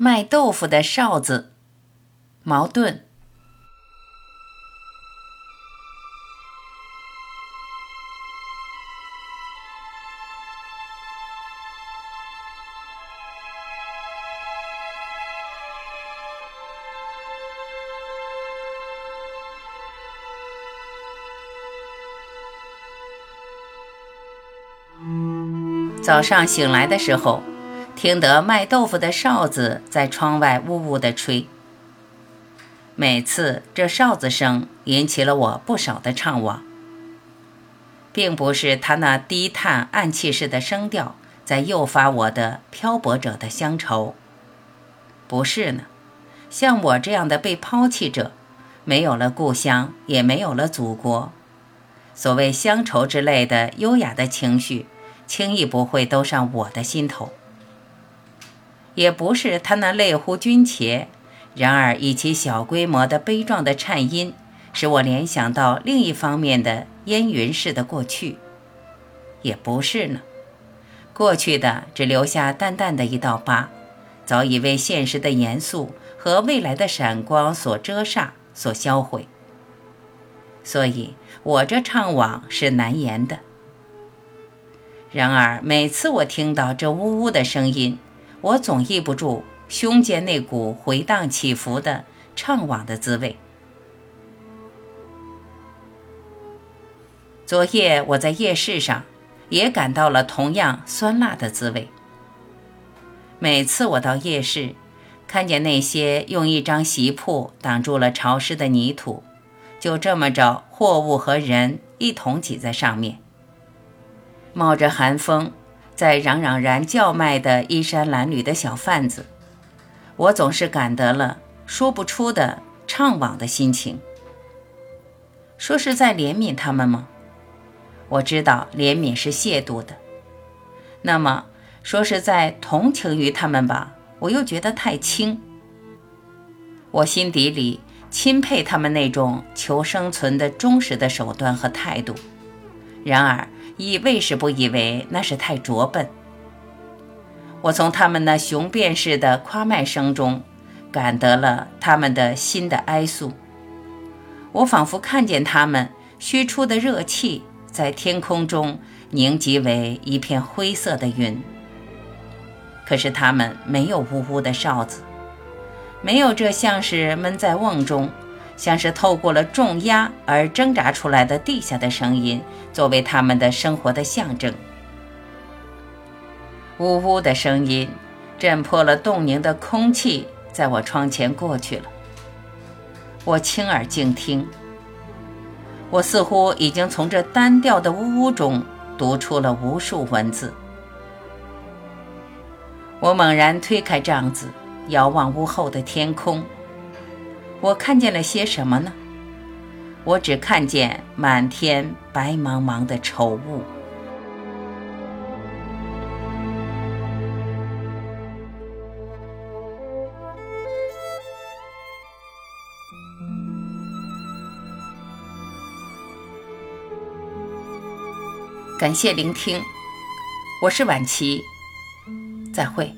卖豆腐的哨子，矛盾。早上醒来的时候，听得卖豆腐的哨子在窗外呜呜地吹。每次这哨子声引起了我不少的怅惘，并不是他那低叹暗气式的声调在诱发我的漂泊者的乡愁，不是呢。像我这样的被抛弃者，没有了故乡，也没有了祖国，所谓乡愁之类的优雅的情绪。轻易不会都上我的心头，也不是他那类乎军茄，然而以其小规模的悲壮的颤音，使我联想到另一方面的烟云似的过去，也不是呢。过去的只留下淡淡的一道疤，早已为现实的严肃和未来的闪光所遮煞、所销毁。所以，我这怅惘是难言的。然而，每次我听到这呜呜的声音，我总抑不住胸间那股回荡起伏的怅惘的滋味。昨夜我在夜市上也感到了同样酸辣的滋味。每次我到夜市，看见那些用一张席铺挡住了潮湿的泥土，就这么着货物和人一同挤在上面。冒着寒风，在嚷嚷然叫卖的衣衫褴褛的小贩子，我总是感得了说不出的怅惘的心情。说是在怜悯他们吗？我知道怜悯是亵渎的。那么说是在同情于他们吧？我又觉得太轻。我心底里钦佩他们那种求生存的忠实的手段和态度。然而。亦未是不以为那是太拙笨。我从他们那雄辩式的夸麦声中，感得了他们的心的哀诉。我仿佛看见他们虚出的热气，在天空中凝集为一片灰色的云。可是他们没有呜呜的哨子，没有这像是闷在瓮中。像是透过了重压而挣扎出来的地下的声音，作为他们的生活的象征。呜呜的声音震破了冻凝的空气，在我窗前过去了。我倾耳静听，我似乎已经从这单调的呜呜中读出了无数文字。我猛然推开帐子，遥望屋后的天空。我看见了些什么呢？我只看见满天白茫茫的愁雾。感谢聆听，我是晚琪，再会。